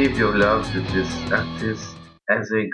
Gave your love to this artist as a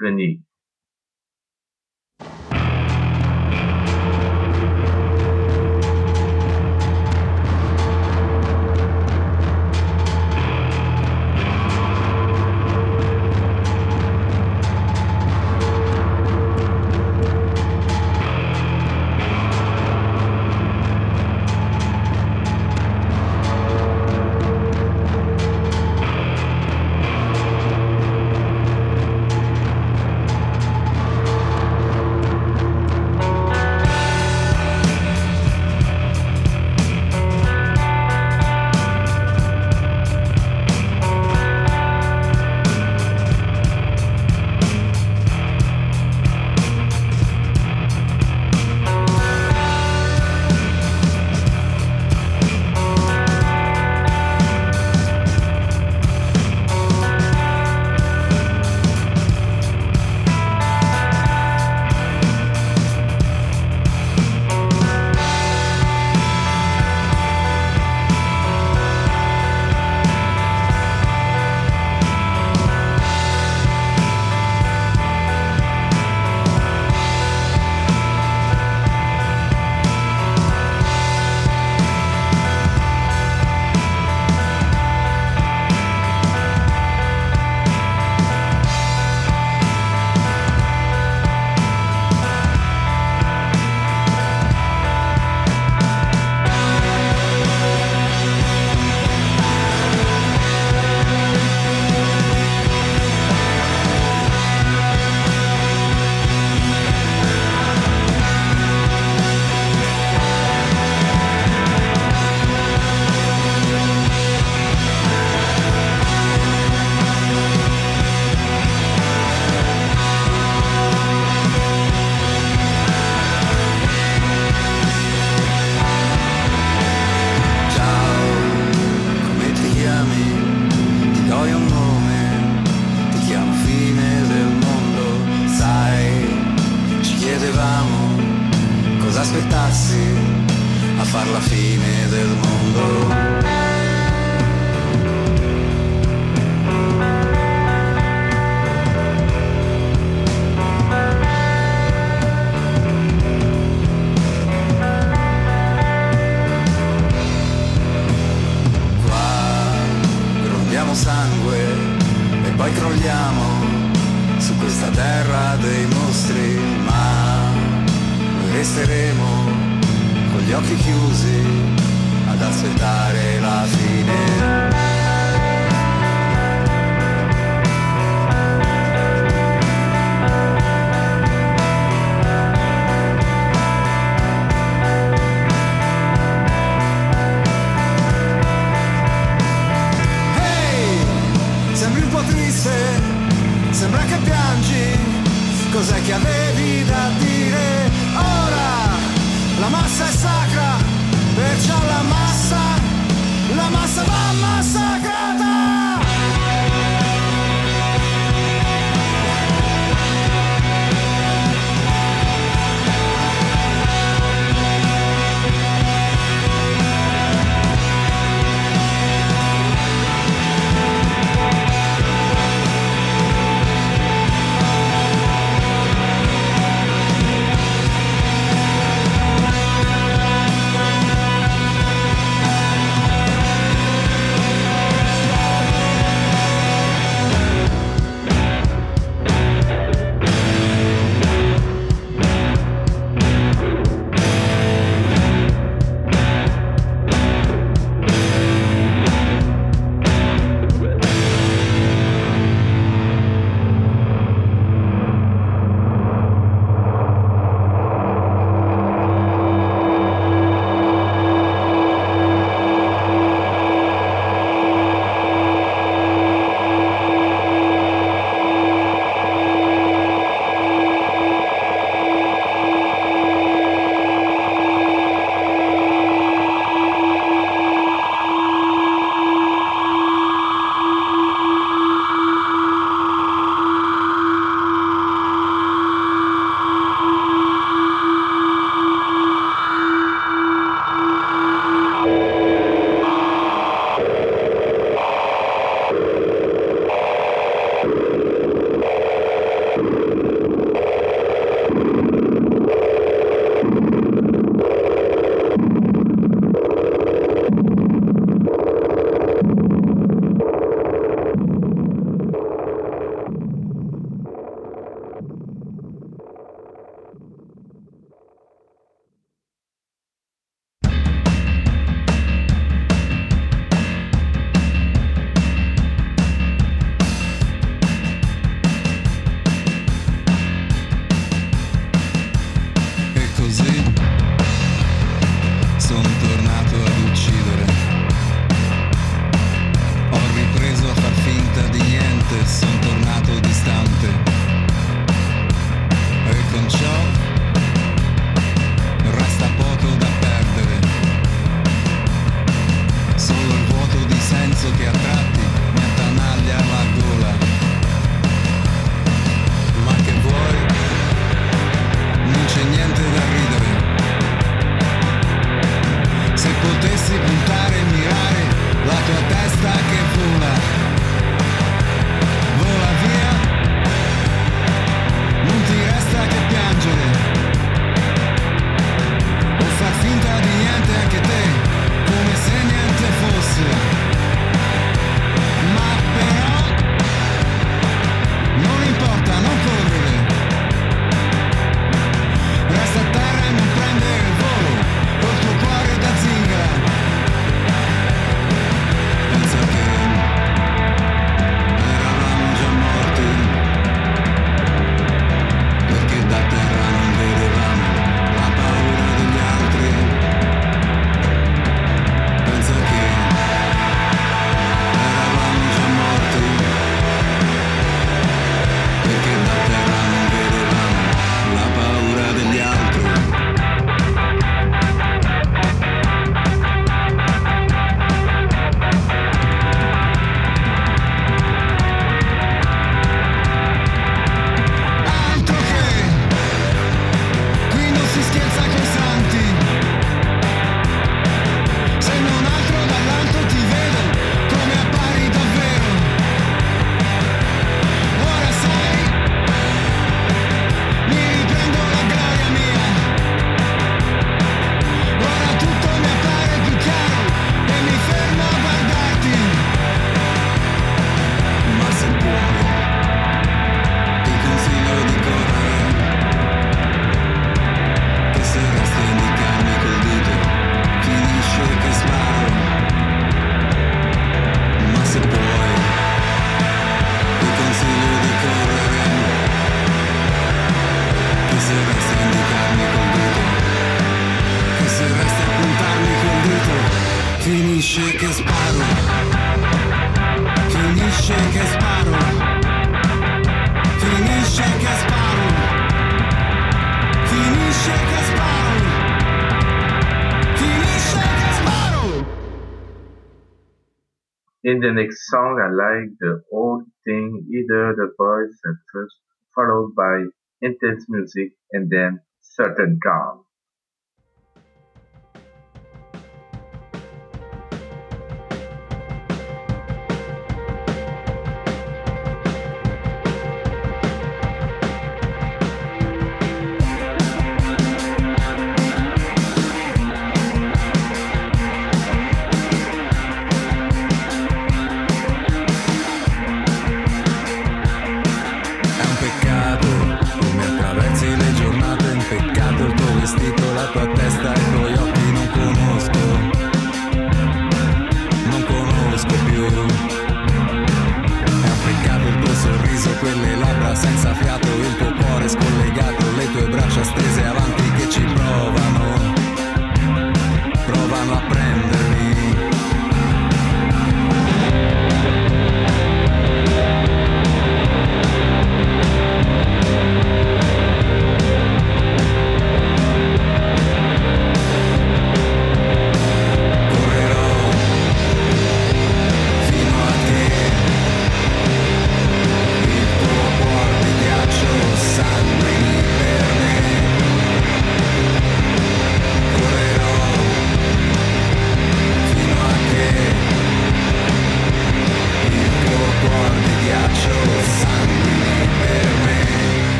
In the next song, I like the whole thing, either the voice at first, followed by intense music, and then certain calm.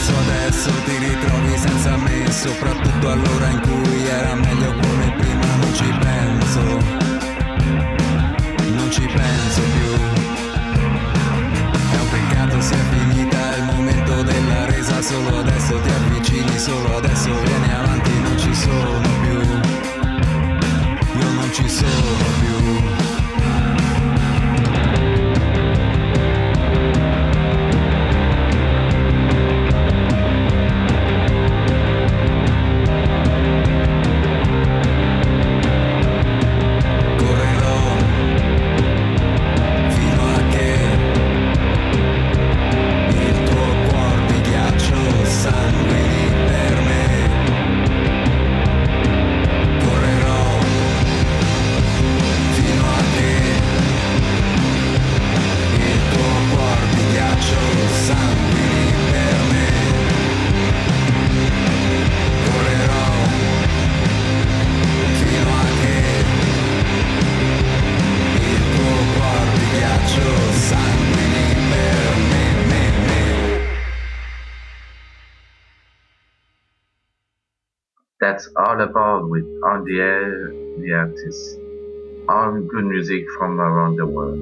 adesso, adesso ti ritrovi senza me, soprattutto allora in cui era meglio come prima, non ci penso, non ci penso più. È un peccato sia finita il momento della resa, solo adesso ti avvicini, solo adesso vieni avanti, non ci sono più, io non ci sono più. That's all about with On the Air, the artists. All good music from around the world.